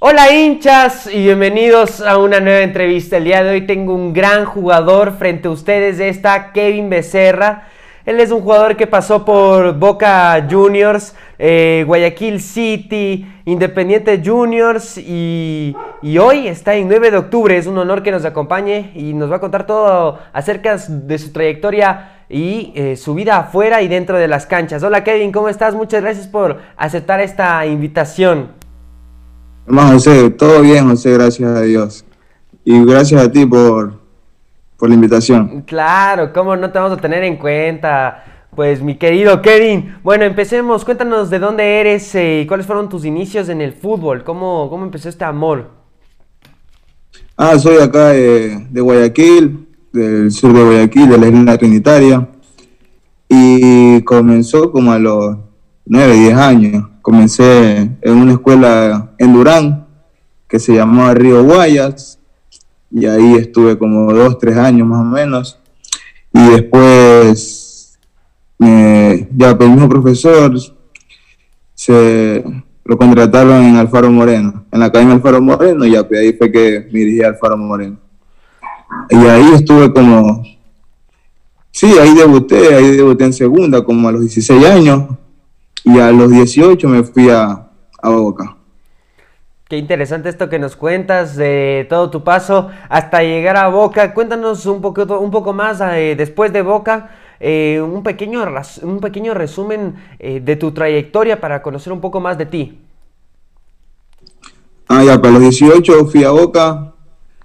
Hola hinchas y bienvenidos a una nueva entrevista. El día de hoy tengo un gran jugador frente a ustedes. Está Kevin Becerra. Él es un jugador que pasó por Boca Juniors, eh, Guayaquil City, Independiente Juniors y, hoy está en 9 de octubre. Es un honor que nos acompañe y nos va a contar todo acerca de su trayectoria y eh, su vida afuera y dentro de las canchas. Hola Kevin, ¿cómo estás? Muchas gracias por aceptar esta invitación. Más José, todo bien José, gracias a Dios. Y gracias a ti por, por la invitación. Claro, ¿cómo no te vamos a tener en cuenta? Pues mi querido Kevin, bueno, empecemos, cuéntanos de dónde eres eh, y cuáles fueron tus inicios en el fútbol, cómo, cómo empezó este amor. Ah, soy acá de, de Guayaquil, del sur de Guayaquil, de la isla Trinitaria, y comenzó como a los 9, 10 años comencé en una escuela en Durán que se llamaba Río Guayas y ahí estuve como dos, tres años más o menos y después ya el mismo profesor se lo contrataron en Alfaro Moreno, en la Academia Alfaro Moreno y pues, ahí fue que me dirigí a Alfaro Moreno. Y ahí estuve como, sí, ahí debuté, ahí debuté en segunda como a los 16 años y a los 18 me fui a, Boca. Qué interesante esto que nos cuentas de todo tu paso hasta llegar a Boca. Cuéntanos un poco, un poco más eh, después de Boca, eh, un, pequeño, un pequeño resumen eh, de tu trayectoria para conocer un poco más de ti. Ah, ya, para los 18 fui a Boca,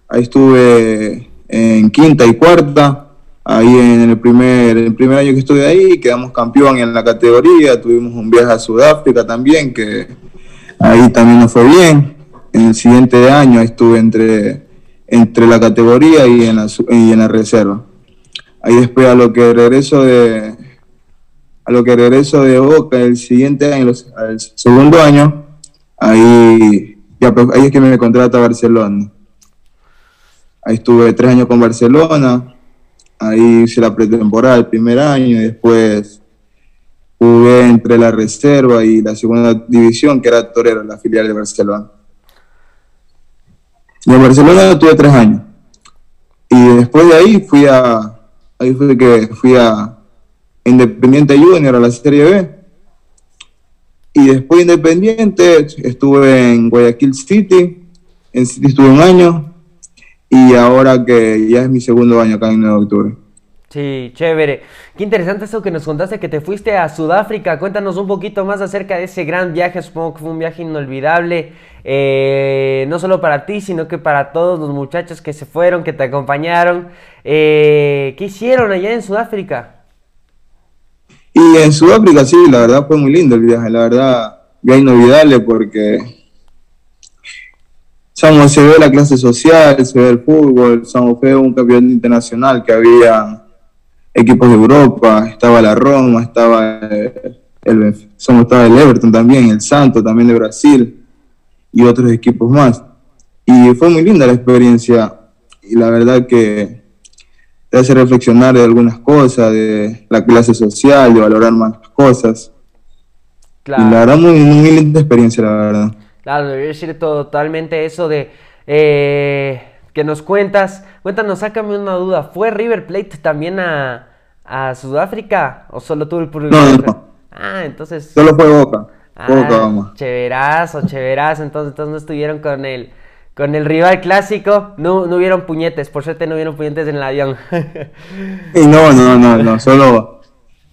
ahí estuve en quinta y cuarta, ahí en el primer, el primer año que estuve ahí, quedamos campeón en la categoría, tuvimos un viaje a Sudáfrica también, que ahí también nos fue bien. En el siguiente año estuve entre, entre la categoría y en la, y en la reserva. Ahí después a lo que regreso de a lo que regreso de Boca el siguiente año, el segundo año, ahí, ya, pues, ahí es que me contrata Barcelona. Ahí estuve tres años con Barcelona, Ahí hice la pretemporada el primer año y después jugué entre la reserva y la segunda división, que era Torero, la filial de Barcelona. Y en Barcelona tuve tres años. Y después de ahí fui a, ahí fue que fui a Independiente Junior, a la Serie B. Y después Independiente estuve en Guayaquil City, en City estuve un año, y ahora que ya es mi segundo año acá en 9 de octubre. Sí, chévere. Qué interesante eso que nos contaste que te fuiste a Sudáfrica. Cuéntanos un poquito más acerca de ese gran viaje. Supongo que fue un viaje inolvidable, eh, no solo para ti, sino que para todos los muchachos que se fueron, que te acompañaron. Eh, ¿Qué hicieron allá en Sudáfrica? Y en Sudáfrica sí, la verdad fue muy lindo el viaje. La verdad, viaje inolvidable porque se ve la clase social, se ve el fútbol, San fue un campeón internacional que había equipos de Europa, estaba la Roma, estaba el, estaba el Everton también, el Santo también de Brasil y otros equipos más. Y fue muy linda la experiencia y la verdad que te hace reflexionar de algunas cosas, de la clase social, de valorar más cosas. Y la verdad, muy, muy linda experiencia, la verdad. Claro, debería decir totalmente eso de eh, que nos cuentas. Cuéntanos, sácame una duda. ¿Fue River Plate también a, a Sudáfrica o solo tuvo el puro No, no. Ah, entonces. Solo fue Boca. Ah, Boca, vamos. Chéverazo, chéverazo. Entonces, entonces no estuvieron con el con el rival clásico. No, no hubieron puñetes. Por suerte no hubieron puñetes en el avión. no, no, no, no. Solo,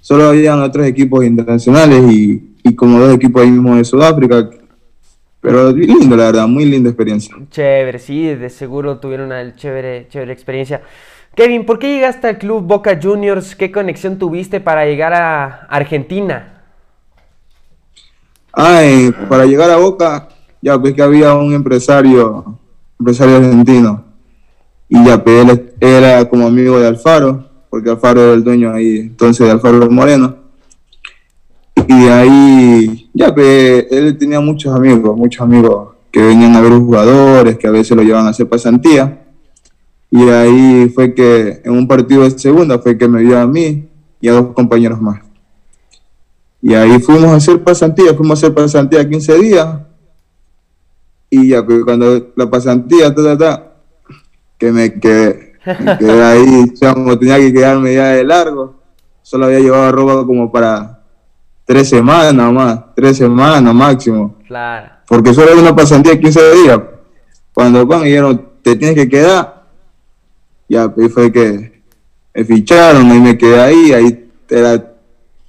solo habían otros equipos internacionales y, y como dos equipos ahí mismo de Sudáfrica pero lindo, la verdad, muy linda experiencia. Chévere, sí, de seguro tuvieron una chévere, chévere experiencia. Kevin, ¿por qué llegaste al club Boca Juniors? ¿Qué conexión tuviste para llegar a Argentina? Eh, para llegar a Boca, ya pues que había un empresario, empresario argentino, y ya pues él era como amigo de Alfaro, porque Alfaro era el dueño ahí entonces de Alfaro Moreno. Y de ahí, ya, pues, él tenía muchos amigos, muchos amigos que venían a ver jugadores, que a veces lo llevaban a hacer pasantía. Y ahí fue que en un partido de segunda fue que me dio a mí y a dos compañeros más. Y ahí fuimos a hacer pasantía, fuimos a hacer pasantía 15 días. Y ya, pues cuando la pasantía, ta, ta, ta, que me quedé, me quedé ahí, chamo, tenía que quedarme ya de largo. Solo había llevado ropa como para tres semanas más, tres semanas máximo. Claro. Porque solo era una pasantía de 15 días. Cuando van y dijeron, te tienes que quedar, ya, pues fue que me ficharon y me quedé ahí, ahí era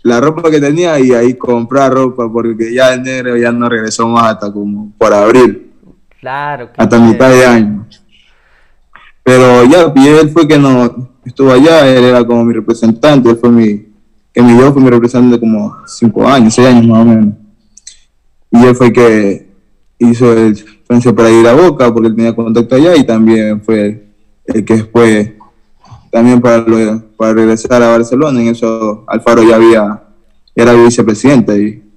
la ropa que tenía y ahí comprar ropa porque ya enero ya no regresó más hasta como por abril. Claro. Hasta mitad de año. Pero ya, y él fue que no estuvo allá, él era como mi representante, él fue mi, que me fue mi representante como cinco años, seis años más o menos. Y él fue que hizo el transfer para ir a Boca porque él tenía contacto allá y también fue el que después también para, para regresar a Barcelona, en eso Alfaro ya había, era vicepresidente y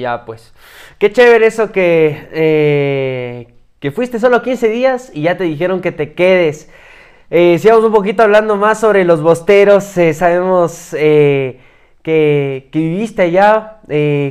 ya pues, qué chévere eso que, eh, que fuiste solo 15 días y ya te dijeron que te quedes. Eh, sigamos un poquito hablando más sobre los bosteros, eh, sabemos eh, que, que, viviste allá,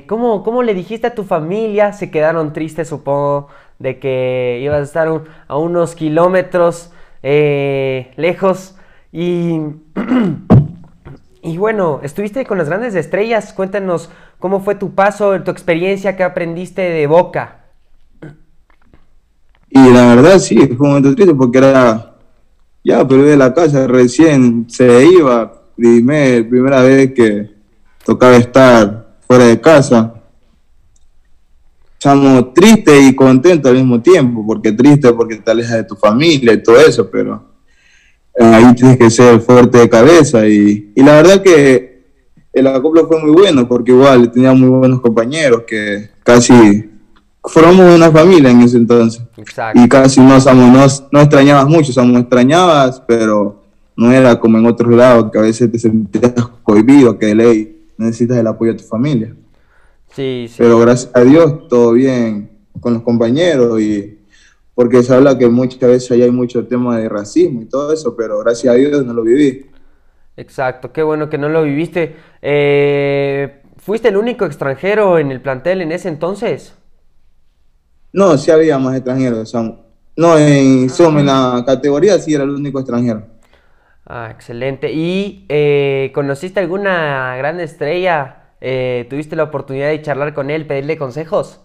¿cómo, ¿cómo, le dijiste a tu familia? Se quedaron tristes supongo de que ibas a estar a unos kilómetros eh, lejos. Y, y bueno, estuviste con las grandes estrellas. Cuéntanos cómo fue tu paso, tu experiencia, qué aprendiste de Boca. Y la verdad sí, fue un momento triste porque era, ya, pero de la casa recién se iba, primer, primera vez que tocaba estar fuera de casa. Estamos tristes y contentos al mismo tiempo, porque triste porque te alejas de tu familia y todo eso, pero eh, ahí tienes que ser fuerte de cabeza y, y la verdad que el acoplo fue muy bueno porque igual tenía muy buenos compañeros que casi formamos una familia en ese entonces y casi no, somos, no, extrañabas mucho, somos extrañabas, pero no era como en otros lados que a veces te sentías cohibido, que de ley necesitas el apoyo de tu familia. Sí, sí. Pero gracias a Dios, todo bien con los compañeros y porque se habla que muchas veces ahí hay mucho tema de racismo y todo eso, pero gracias a Dios no lo viví. Exacto, qué bueno que no lo viviste. Eh, ¿Fuiste el único extranjero en el plantel en ese entonces? No, sí había más extranjeros. no, en, en la categoría sí era el único extranjero. Ah, excelente. ¿Y eh, conociste alguna gran estrella eh, ¿Tuviste la oportunidad de charlar con él, pedirle consejos?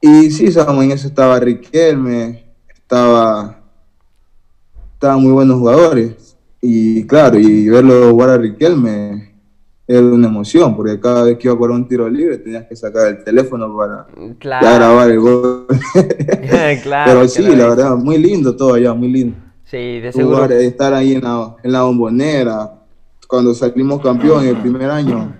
Y sí, Samuel, en eso estaba Riquelme, estaba, estaba muy buenos jugadores. Y claro, y verlo jugar a Riquelme era una emoción, porque cada vez que iba por un tiro libre tenías que sacar el teléfono para grabar el gol. Pero sí, la verdad, muy lindo todo allá, muy lindo. Sí, de seguro. estar ahí en la, en la bombonera, cuando salimos campeón en el primer año,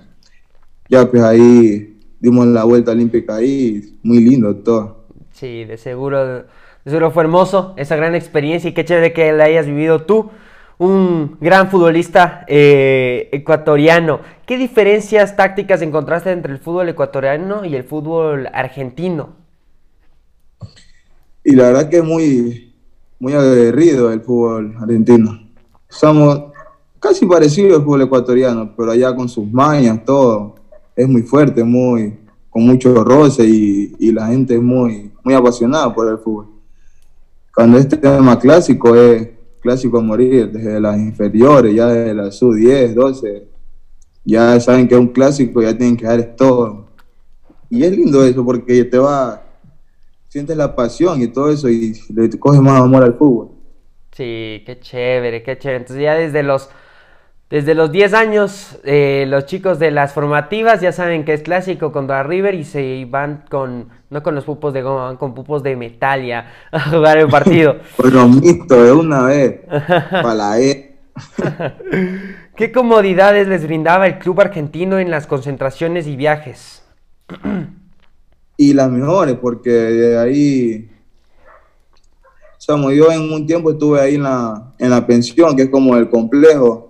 ya pues ahí dimos la vuelta olímpica ahí, muy lindo todo. Sí, de seguro, de seguro fue hermoso esa gran experiencia y qué chévere que la hayas vivido tú, un gran futbolista eh, ecuatoriano. ¿Qué diferencias tácticas encontraste entre el fútbol ecuatoriano y el fútbol argentino? Y la verdad que es muy, muy aguerrido el fútbol argentino. Somos, casi parecido al fútbol ecuatoriano, pero allá con sus mañas, todo. Es muy fuerte, muy con mucho roce y, la gente es muy, muy apasionada por el fútbol. Cuando este tema clásico es clásico a morir, desde las inferiores, ya desde la sub-10, 12, ya saben que es un clásico, ya tienen que dar todo. Y es lindo eso porque te va, sientes la pasión y todo eso y le coges más amor al fútbol. Sí, qué chévere, qué chévere. Entonces ya desde los desde los 10 años, eh, los chicos de las formativas ya saben que es clásico contra River y se van con, no con los pupos de goma, van con pupos de Metalia a jugar el partido. Bueno, mito de una vez, para la E. ¿Qué comodidades les brindaba el club argentino en las concentraciones y viajes? y las mejores, porque de ahí, o yo en un tiempo estuve ahí en la, en la pensión, que es como el complejo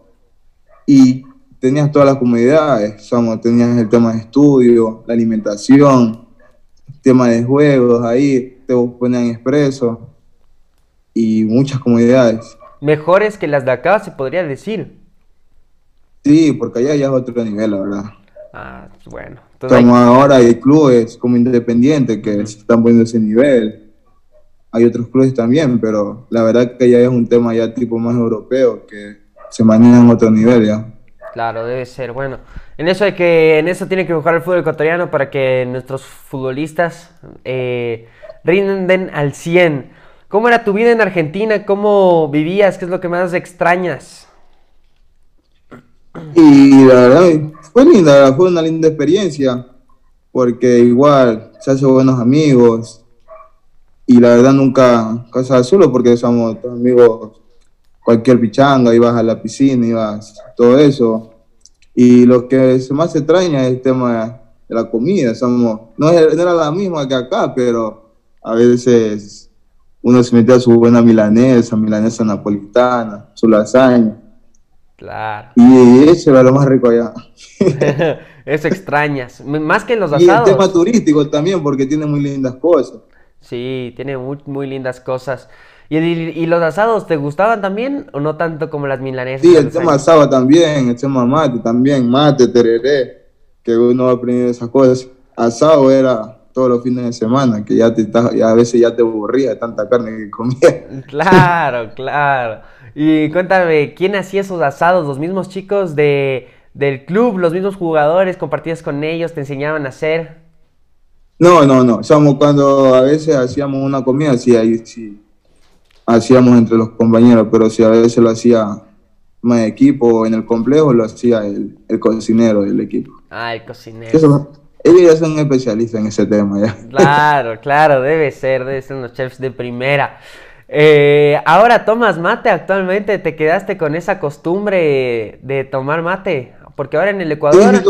y tenías todas las comodidades, somos, tenías el tema de estudio, la alimentación, el tema de juegos, ahí te ponían expreso y muchas comodidades. Mejores que las de acá, se podría decir. Sí, porque allá ya es otro nivel, la verdad. Ah, bueno. Como ahora hay clubes como independientes que se están poniendo ese nivel. Hay otros clubes también, pero la verdad que ya es un tema ya tipo más europeo que se maneja en otro nivel ya. Claro, debe ser. Bueno, en eso de que en eso tiene que buscar el fútbol ecuatoriano para que nuestros futbolistas eh, rinden al 100. ¿Cómo era tu vida en Argentina? ¿Cómo vivías? ¿Qué es lo que más extrañas? Y la verdad, fue linda, fue una linda experiencia, porque igual se hace buenos amigos, y la verdad nunca casa solo porque somos amigos, cualquier pichanga, ibas a la piscina, ibas, todo eso. Y lo que más extraña es el tema de la comida, somos, no, era la misma que acá, pero a veces uno se metía su buena milanesa, milanesa napolitana, su lasaña Claro. Y eso era lo más rico allá. eso extrañas. Más que los asados. Y el tema turístico también, porque tiene muy lindas cosas. Sí, tiene muy, muy lindas cosas. ¿Y, los asados te gustaban también o no tanto como las milanesas? Sí, el tema asado también, el tema mate también, mate, tereré, que uno va aprendiendo esas cosas. Asado era todos los fines de semana, que ya, te, ya a veces ya te aburría de tanta carne que comía. Claro, claro. Y cuéntame, ¿quién hacía esos asados? ¿Los mismos chicos de, del club, los mismos jugadores, compartías con ellos, te enseñaban a hacer? No, no, no. Somos cuando a veces hacíamos una comida, sí, ahí sí. Hacíamos entre los compañeros, pero si a veces lo hacía más equipo en el complejo, lo hacía el, el cocinero del equipo. Ah, el cocinero. ellos ya son especialistas en ese tema, ya. Claro, claro, debe ser, debe ser unos chefs de primera. Eh, ahora tomas mate actualmente, ¿te quedaste con esa costumbre de tomar mate? Porque ahora en el Ecuador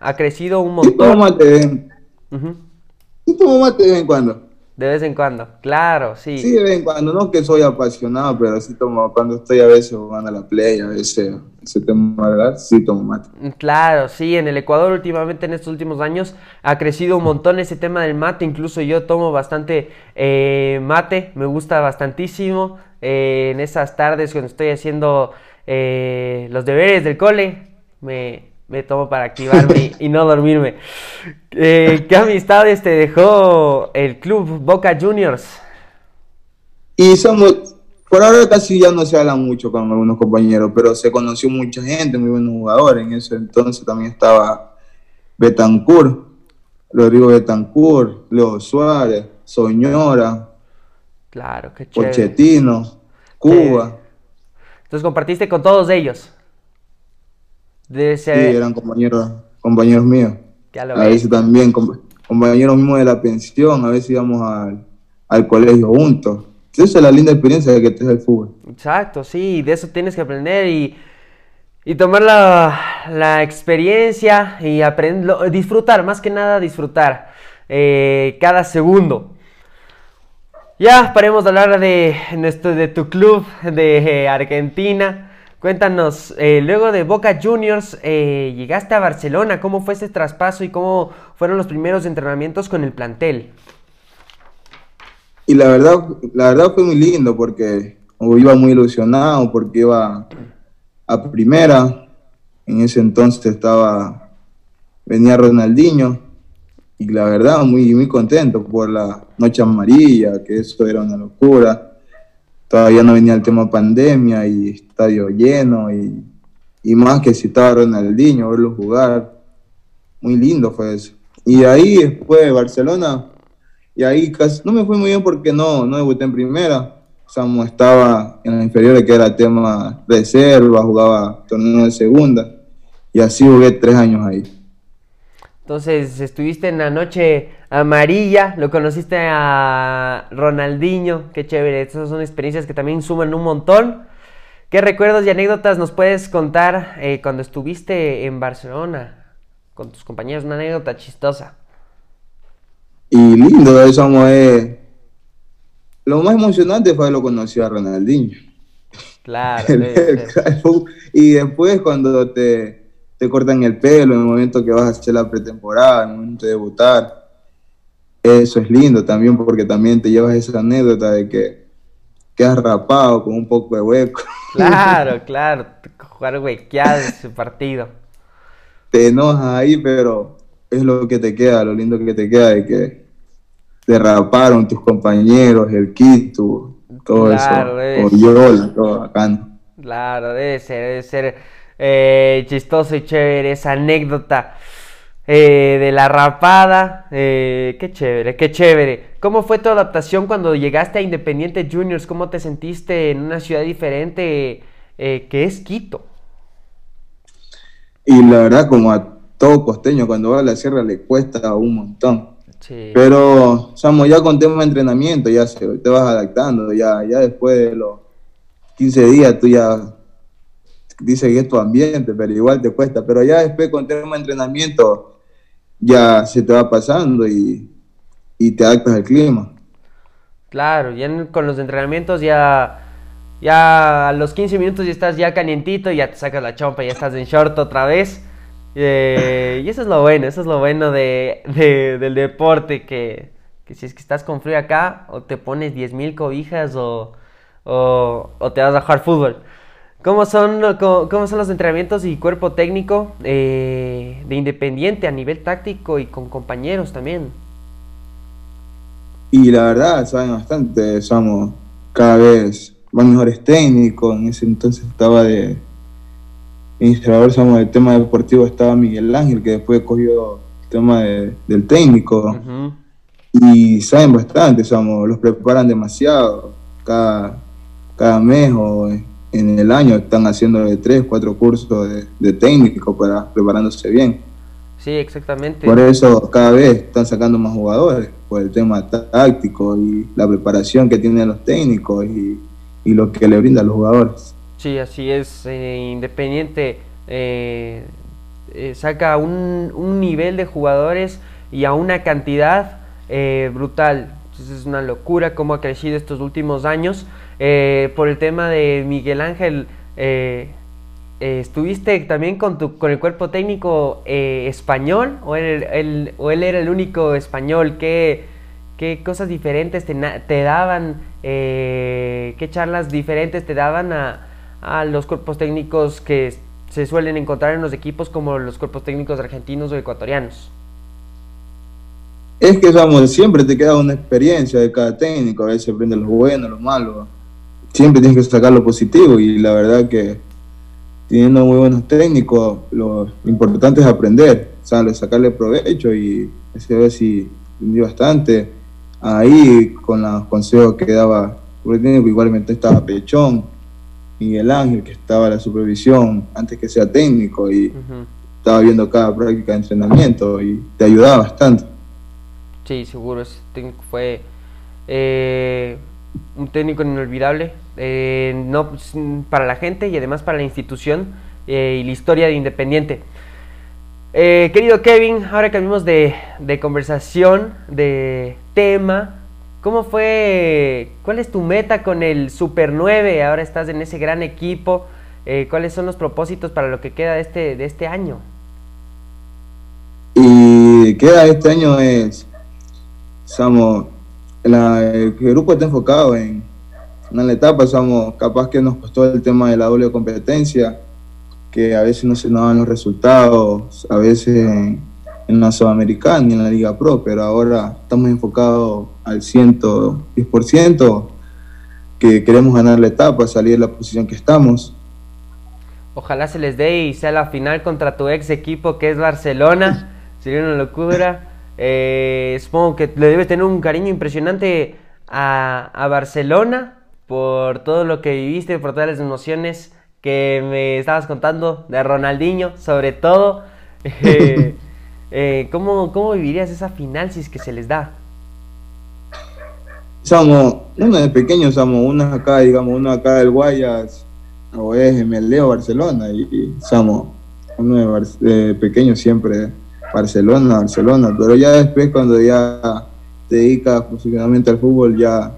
ha crecido un montón. tomo mate, tomo mate de vez en cuando. De vez en cuando, claro, sí. Sí, de vez en cuando, no que soy apasionado, pero sí tomo, cuando estoy a veces jugando a la play, a veces ese tema, ¿verdad? Sí tomo mate. Mm, claro, sí, en el Ecuador últimamente, en estos últimos años, ha crecido un montón ese tema del mate, incluso yo tomo bastante eh, mate, me gusta bastantísimo eh, en esas tardes cuando estoy haciendo eh, los deberes del cole, me, me tomo para activarme y, no dormirme. Eh, ¿Qué amistades te dejó el club Boca Juniors? Y somos, por ahora casi ya no se habla mucho con algunos compañeros, pero se conoció mucha gente, muy buenos jugadores. En ese entonces también estaba Betancourt, Rodrigo Betancourt, Leo Suárez, Soñora, claro, qué Pochettino, Cuba. Entonces compartiste con todos ellos. Sí, eran compañeros, compañeros míos. A veces también, compañeros mismos de la pensión, a veces íbamos al, colegio juntos. Esa es la linda experiencia de que te el fútbol. Exacto, sí, de eso tienes que aprender y, y tomar la, experiencia y aprender, disfrutar, más que nada disfrutar eh, cada segundo. Ya paremos de hablar de, de tu club de Argentina. Cuéntanos, eh, luego de Boca Juniors, eh, llegaste a Barcelona, ¿cómo fue ese traspaso y cómo fueron los primeros entrenamientos con el plantel? Y la verdad, la verdad fue muy lindo porque iba muy ilusionado, porque iba a primera, en ese entonces estaba, venía Ronaldinho, y la verdad muy, muy contento por la noche amarilla, que eso era una locura todavía no venía el tema pandemia y estadio lleno y, y más que si estaba Ronaldinho, verlo jugar. Muy lindo fue eso. Y ahí después Barcelona, y ahí casi, no me fue muy bien porque no, no debuté en primera. Sea, estaba en la inferior que era tema reserva, jugaba torneo de segunda. Y así jugué tres años ahí. Entonces, estuviste en la noche amarilla, lo conociste a Ronaldinho, qué chévere. Esas son experiencias que también suman un montón. ¿Qué recuerdos y anécdotas nos puedes contar eh, cuando estuviste en Barcelona con tus compañeros? Una anécdota chistosa. Y lindo, eso eh. Lo más emocionante fue lo conocí a Ronaldinho. Claro. y después cuando te te cortan el pelo en el momento que vas a hacer la pretemporada, en el momento de debutar. Eso es lindo también porque también te llevas esa anécdota de que quedas rapado con un poco de hueco. Claro, claro, jugar huequeado ese partido. te enojas ahí, pero es lo que te queda, lo lindo que te queda de que derraparon tus compañeros, el Quito, todo eso, Oriola, todo bacano. Claro, debe ser, debe ser eh, chistoso y chévere esa anécdota. Eh, de la rapada. Eh, qué chévere, qué chévere. ¿Cómo fue tu adaptación cuando llegaste a Independiente Juniors? ¿Cómo te sentiste en una ciudad diferente que es Quito? Y la verdad, como a todo costeño, cuando va a la sierra le cuesta un montón. Pero, estamos ya con tema de entrenamiento, ya se, te vas adaptando, ya, ya después de los 15 días tú ya dices que es tu ambiente, pero igual te cuesta. Pero ya después con tema de entrenamiento ya se te va pasando y, te adaptas al clima. Claro, ya con los entrenamientos ya, ya a los 15 minutos ya estás ya calientito, ya te sacas la chompa, ya estás en short otra vez. Eh, y eso es lo bueno, eso es lo bueno de, del deporte, que, si es que estás con frío acá, o te pones 10.000 cobijas o, o, te vas a jugar fútbol. ¿Cómo son, cómo, son los entrenamientos y cuerpo técnico eh, de Independiente a nivel táctico y con compañeros también? Y la verdad, saben bastante, somos cada vez más mejores técnicos. En ese entonces estaba de, administrador somos del tema deportivo estaba Miguel Ángel, que después cogió el tema del técnico. Y saben bastante, somos, los preparan demasiado. Cada, cada mes o en el año están haciendo de tres, cuatro cursos de, técnico para preparándose bien. Sí, exactamente. Por eso cada vez están sacando más jugadores, por el tema táctico y la preparación que tienen los técnicos y, y lo que le brindan los jugadores. Sí, así es. Eh, Independiente eh, eh, saca un, un, nivel de jugadores y a una cantidad brutal. Entonces es una locura cómo ha crecido estos últimos años. Por el tema de Miguel Ángel, ¿estuviste también con, tu, con el cuerpo técnico español o él, o él era el único español? ¿Qué, qué cosas diferentes te, te daban? ¿Qué charlas diferentes te daban a, a los cuerpos técnicos que se suelen encontrar en los equipos como los cuerpos técnicos argentinos o ecuatorianos? Es que vamos, siempre te queda una experiencia de cada técnico, a veces aprende lo bueno, lo malo. Siempre tienes que sacar lo positivo y la verdad que teniendo muy buenos técnicos, lo importante es aprender, sacarle provecho y ese vez si aprendí bastante. Ahí con los consejos que daba el técnico, igualmente estaba Pechón, Miguel Ángel, que estaba a la supervisión antes que sea técnico y estaba viendo cada práctica de entrenamiento y te ayudaba bastante. Sí, seguro, ese técnico fue eh, un técnico inolvidable, eh, no pues, para la gente y además para la institución eh, y la historia de Independiente. querido Kevin, ahora cambiamos de, de conversación, de tema, ¿Cómo fue? ¿Cuál es tu meta con el Super 9? Ahora estás en ese gran equipo. Eh, ¿Cuáles son los propósitos para lo que queda de este, de este año? Y queda este año es, somos, el grupo está enfocado en, en la etapa, somos capaz que nos costó el tema de la doble competencia, que a veces no se nos dan los resultados, a veces en la Sudamericana y en la Liga Pro, pero ahora estamos enfocados al 110%, que queremos ganar la etapa, salir de la posición que estamos. Ojalá se les dé y sea la final contra tu ex equipo que es Barcelona. Sería una locura. Eh, supongo que le debes tener un cariño impresionante a, a, Barcelona por todo lo que viviste, por todas las emociones que me estabas contando de Ronaldinho, sobre todo. Eh, eh, ¿cómo, ¿Cómo vivirías esa final si es que se les da? Somos, uno de pequeños somos, uno acá, digamos, uno acá del Guayas, o es MLD o Barcelona, y, somos, uno de, pequeños siempre Barcelona, Barcelona, pero ya después cuando ya te dedicas profesionalmente al fútbol, ya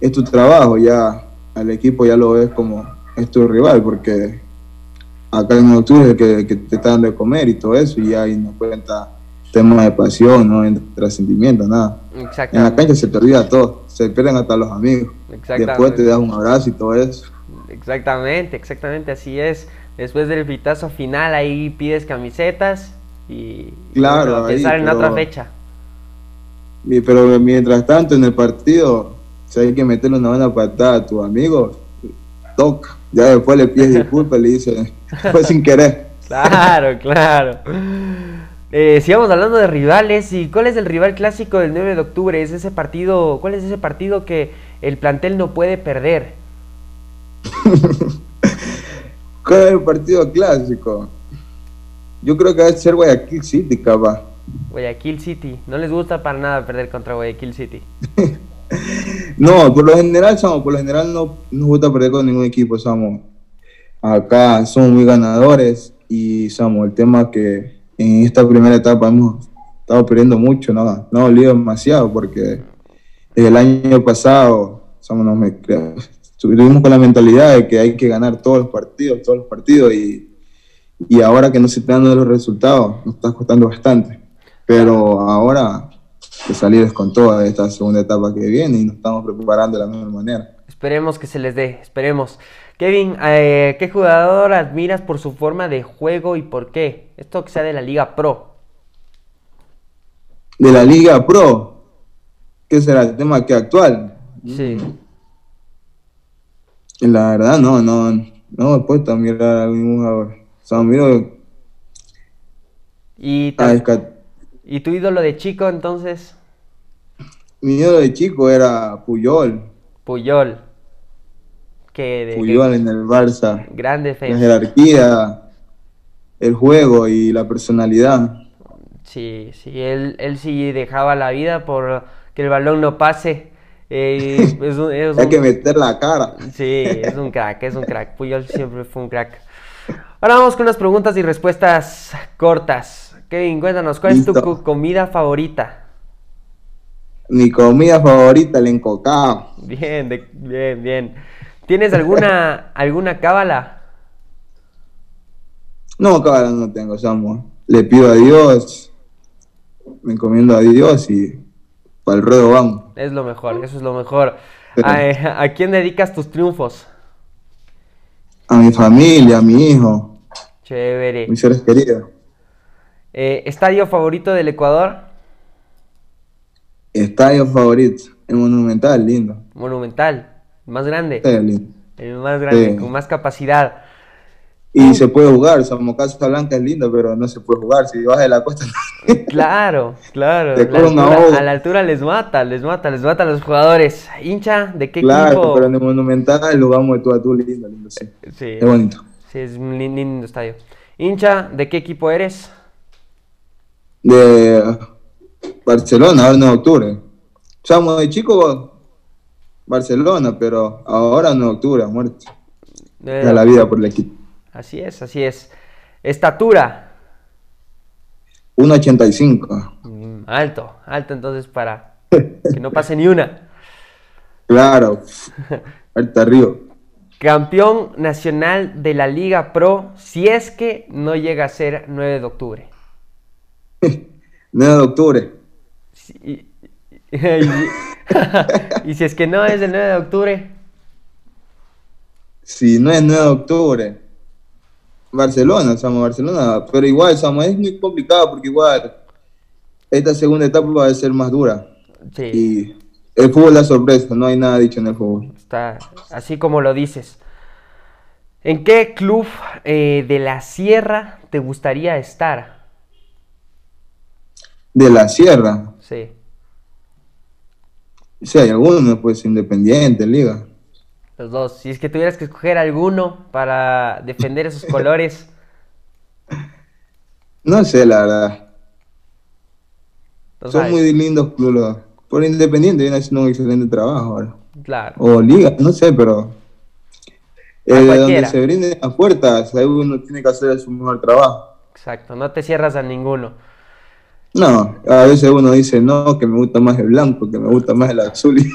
es tu trabajo, ya al equipo ya lo ves como es tu rival, porque acá en octubre que, que te está dando de comer y todo eso, y ahí no cuenta temas de pasión, no entra sentimiento, nada. En la cancha se te olvida todo, se pierden hasta los amigos. Después te das un abrazo y todo eso. Exactamente, exactamente, así es. Después del pitazo final ahí pides camisetas y claro, y pensar en otra fecha. Pero mientras tanto en el partido, si hay que meterle una buena patada a tu amigo, toca. Ya después le pides disculpas le dice, fue sin querer. Claro, claro. Eh, sigamos hablando de rivales. ¿Y cuál es el rival clásico del 9 de octubre? ¿Es ese partido, ¿Cuál es ese partido que el plantel no puede perder? ¿Cuál es el partido clásico? Yo creo que va a ser Guayaquil City, capaz. Guayaquil City. No les gusta para nada perder contra Guayaquil City. no, por lo general, somos, por lo general no nos gusta perder con ningún equipo, somos. Acá somos muy ganadores y somos el tema que en esta primera etapa hemos estado perdiendo mucho, no, no dolido demasiado porque el año pasado somos, nos, estuvimos con la mentalidad de que hay que ganar todos los partidos, todos los partidos y, y ahora que no se están dando los resultados nos está costando bastante. Pero ahora que salir con toda esta segunda etapa que viene y nos estamos preparando de la misma manera. Esperemos que se les dé, esperemos. Kevin, eh, ¿qué jugador admiras por su forma de juego y por qué? Esto que sea de la Liga Pro. De la Liga Pro. ¿Qué será el tema que actual? Sí. La verdad, no, no, no me he puesto a mirar a ningún jugador. O sea, miro. ¿Y, ¿Y tu ídolo de chico entonces? Mi ídolo de chico era Puyol. Puyol que... en el Barça. Gran defensa. La jerarquía, el juego y la personalidad. Sí, sí, él, él sí dejaba la vida por que el balón no pase. Eh, Hay que meter la cara. Sí, es un crack, es un crack. Puyol siempre fue un crack. Ahora vamos con unas preguntas y respuestas cortas. Kevin, cuéntanos, ¿cuál es tu comida favorita? Mi comida favorita, el encocado. Bien, bien, bien. ¿Tienes alguna, alguna cábala? No, cábala no tengo, Samuel. Le pido a Dios, me encomiendo a Dios y para el ruedo vamos. Es lo mejor, eso es lo mejor. ¿A, quién dedicas tus triunfos? A mi familia, a mi hijo. Chévere. Mis seres queridos. Eh, ¿Estadio favorito del Ecuador? Estadio favorito, el Monumental, lindo. Monumental. Más grande. El más grande, con más capacidad. Y se puede jugar, San Casa Blanca es lindo, pero no se puede jugar. Si vas de la costa. claro, claro. a la altura les mata, les mata, les mata a los jugadores. ¿Hincha? ¿De qué claro, equipo? pero en el Monumental lo vamos de tú a tú, lindo, lindo, sí. sí. Es bonito. Sí, es un lindo estadio. ¿Hincha? ¿De qué equipo eres? De Barcelona, ahora en octubre. Somos de chico, Barcelona, pero ahora en octubre, muerto. De la vida por el equipo. Así es, así es. Estatura. 1.85. Mm, alto, alto entonces para que no pase ni una. Claro, alta arriba. Campeón nacional de la Liga Pro, si es que no llega a ser 9 de octubre. 9 de octubre. Sí, y si es que no es el 9 de octubre. Si no es 9 de octubre. Barcelona, Samu, Barcelona. Pero igual, Samu, es muy complicado porque igual esta segunda etapa va a ser más dura. Sí. Y el fútbol es la sorpresa, no hay nada dicho en el fútbol. Está así como lo dices. ¿En qué club eh, de la Sierra te gustaría estar? De la Sierra. Sí. Sí, hay algunos, pues independiente, liga. Los dos. Si es que tuvieras que escoger alguno para defender esos colores. No sé, la verdad. Son muy lindos clubes. Por Independiente viene haciendo un excelente trabajo ahora. Claro. O Liga, no sé, pero. Eh, donde se brinden las puertas, ahí uno tiene que hacer su mejor trabajo. Exacto, no te cierras a ninguno. No, a veces uno dice, no, que me gusta más el blanco, que me gusta más el azul.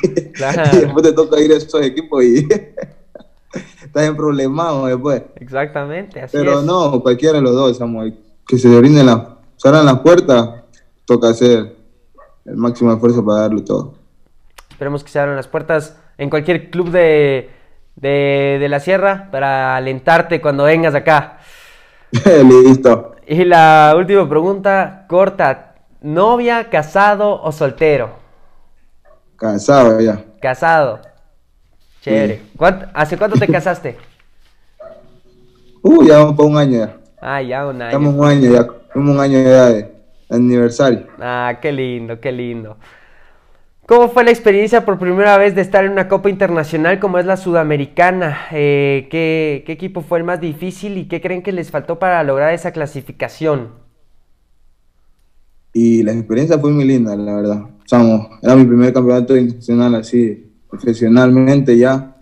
Y, después te toca ir a esos equipos y estás en problemado después. Exactamente, así Pero no, cualquiera de los dos, Samuel, que se brinden las, las puertas, toca hacer el máximo esfuerzo para darlo todo. Esperemos que se abran las puertas en cualquier club de, de, de la sierra para alentarte cuando vengas acá. Listo. Y la última pregunta, corta. ¿Novia, casado o soltero? Casado ya. Casado. Chévere. ¿Cuánto- ¿Hace cuánto te casaste? Uh, ya vamos para un año ya. Ah, ya un Estamos año. un año ya. Estamos un año ya de aniversario. Ah, qué lindo, qué lindo. ¿Cómo fue la experiencia por primera vez de estar en una Copa Internacional como es la Sudamericana? Eh, ¿qué, qué equipo fue el más difícil y qué creen que les faltó para lograr esa clasificación? Y la experiencia fue muy linda, la verdad. Estamos, era mi primer campeonato internacional así, profesionalmente ya.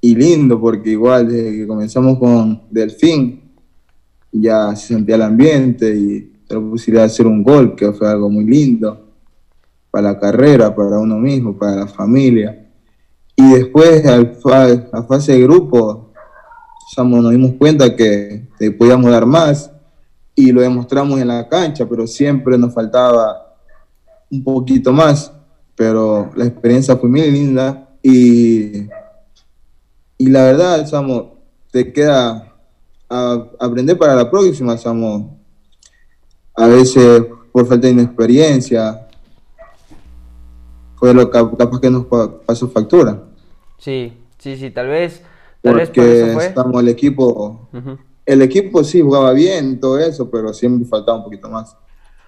Y lindo, porque igual desde que comenzamos con Delfín, ya se sentía el ambiente y la posibilidad de hacer un gol, que fue algo muy lindo para la carrera, para uno mismo, para la familia. Y después, a fase de grupo, Samo, nos dimos cuenta que podíamos dar más y lo demostramos en la cancha, pero siempre nos faltaba un poquito más. Pero la experiencia fue muy linda y, y la verdad, Samo, te queda a, aprender para la próxima, Samo. A veces por falta de inexperiencia fue lo cap- capaz que nos pa- pasó factura. Sí, sí, sí, tal vez, tal vez por Porque eso fue. estamos el equipo Ujú. El equipo sí jugaba bien, todo eso, pero siempre faltaba un poquito más.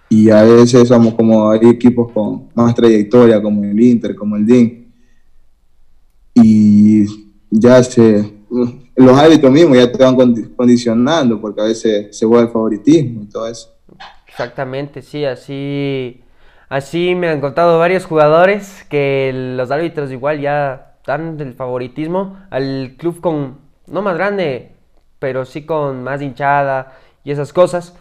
Y a veces somos como hay equipos con más trayectoria, como el Inter, como el DIN. Y ya se. Los hábitos mismos ya te van condi- condicionando, porque a veces se juega el favoritismo y todo eso. Exactamente, sí, así, así me han contado varios jugadores que los árbitros igual ya dan del favoritismo al club con, no más grande, pero sí con más hinchada y esas cosas.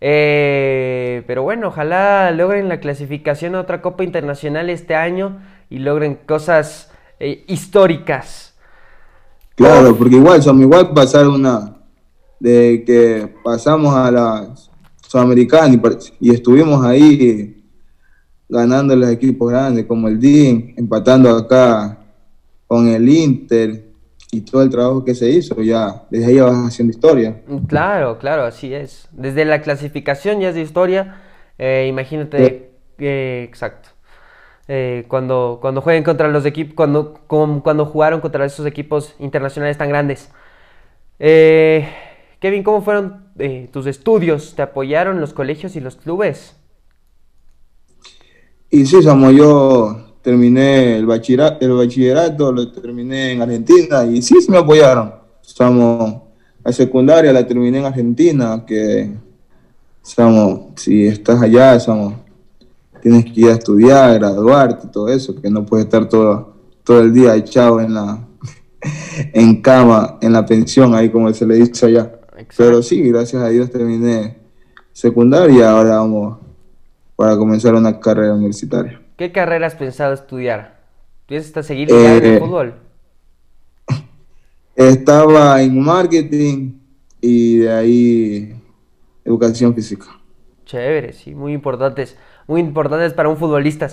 Eh, pero bueno, ojalá logren la clasificación a otra Copa Internacional este año y logren cosas eh, históricas. Claro, porque igual, somos igual pasar una. De que pasamos a la Sudamericana y, y estuvimos ahí ganando los equipos grandes como el DIN, empatando acá con el Inter y todo el trabajo que se hizo, ya desde ahí vas haciendo historia. Claro, claro, así es. Desde la clasificación ya es de historia. Eh, imagínate, eh, exacto. Eh, cuando, cuando jueguen contra los equipos, cuando, con- cuando jugaron contra esos equipos internacionales tan grandes. Eh, Kevin, ¿cómo fueron tus estudios? ¿Te apoyaron los colegios y los clubes? Y sí, Samo, yo terminé el bachillerato, el bachillerato, lo terminé en Argentina y sí, me apoyaron. Samo, la secundaria la terminé en Argentina, que, Samo, si estás allá, Samo, tienes que ir a estudiar, graduarte, todo eso, que no puedes estar todo, todo el día echado en la en cama, en la pensión, ahí como se le dice allá. Pero sí, gracias a Dios terminé secundaria y ahora vamos para comenzar una carrera universitaria. ¿Qué carrera has pensado estudiar? ¿Piensas seguir en el Eh, fútbol? Estaba en marketing y de ahí educación física. Chévere, sí, muy importantes, muy importantes para un futbolista.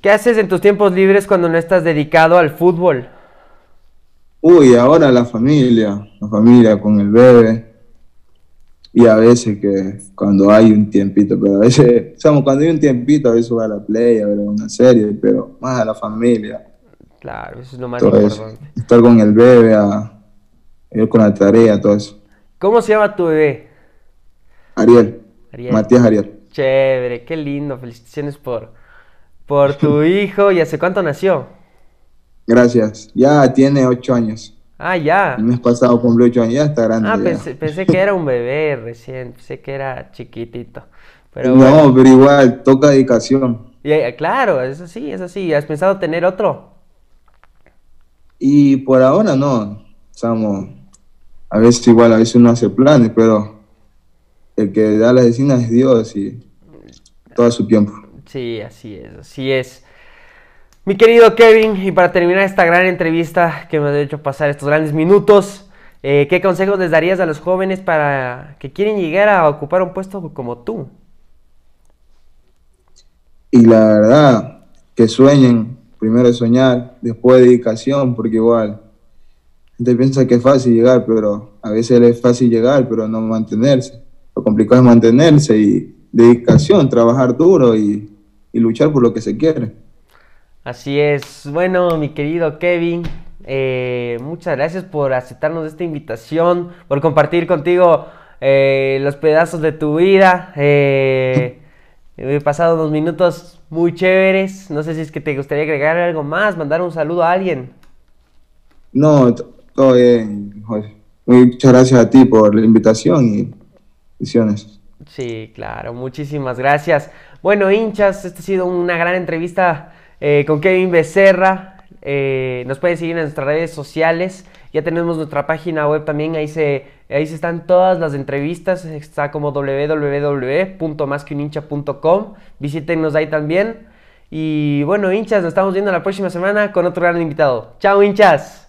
¿Qué haces en tus tiempos libres cuando no estás dedicado al fútbol? Uy, ahora la familia, la familia con el bebé. Y a veces que cuando hay un tiempito, pero a veces, o cuando hay un tiempito, a veces voy a la play, a ver una serie, pero más a la familia. Claro, eso es lo más todo eso. importante. Estar con el bebé, a, ir con la tarea, todo eso. ¿Cómo se llama tu bebé? Ariel, Ariel. Matías Ariel. Chévere, qué lindo. Felicitaciones por, por tu hijo. ¿Y hace cuánto nació? Gracias. Ya tiene ocho años. Ah, ya. El mes pasado cumplió ocho años, ya está grande. Ah, ya. pensé, pensé que era un bebé recién. Pensé que era chiquitito. Pero no, bueno. pero igual, toca dedicación. Y, eh, claro, eso sí, eso sí. ¿Has pensado tener otro? Y por ahora no. Estamos, a veces igual, a veces uno hace planes, pero el que da las decisiones es Dios y todo a su tiempo. Sí, así es, así es. Mi querido Kevin, y para terminar esta gran entrevista que me ha hecho pasar estos grandes minutos, eh, ¿qué consejos les darías a los jóvenes para que quieren llegar a ocupar un puesto como tú? Y la verdad, que sueñen primero soñar, después dedicación, porque igual gente piensa que es fácil llegar, pero a veces es fácil llegar, pero no mantenerse. Lo complicado es mantenerse y dedicación, trabajar duro y, luchar por lo que se quiere. Así es. Bueno, mi querido Kevin, eh, muchas gracias por aceptarnos esta invitación, por compartir contigo eh, los pedazos de tu vida. Eh, he pasado unos minutos muy chéveres. No sé si es que te gustaría agregar algo más, mandar un saludo a alguien. No, todo bien, Muchas gracias a ti por la invitación y visiones. Sí, claro, muchísimas gracias. Bueno, hinchas, esta ha sido una gran entrevista eh, con Kevin Becerra. Eh, nos pueden seguir en nuestras redes sociales. Ya tenemos nuestra página web también. Ahí se, ahí se están todas las entrevistas. Está como www.masqueunhincha.com. Visítenos ahí también. Y bueno, hinchas, nos estamos viendo la próxima semana con otro gran invitado. Chao, hinchas.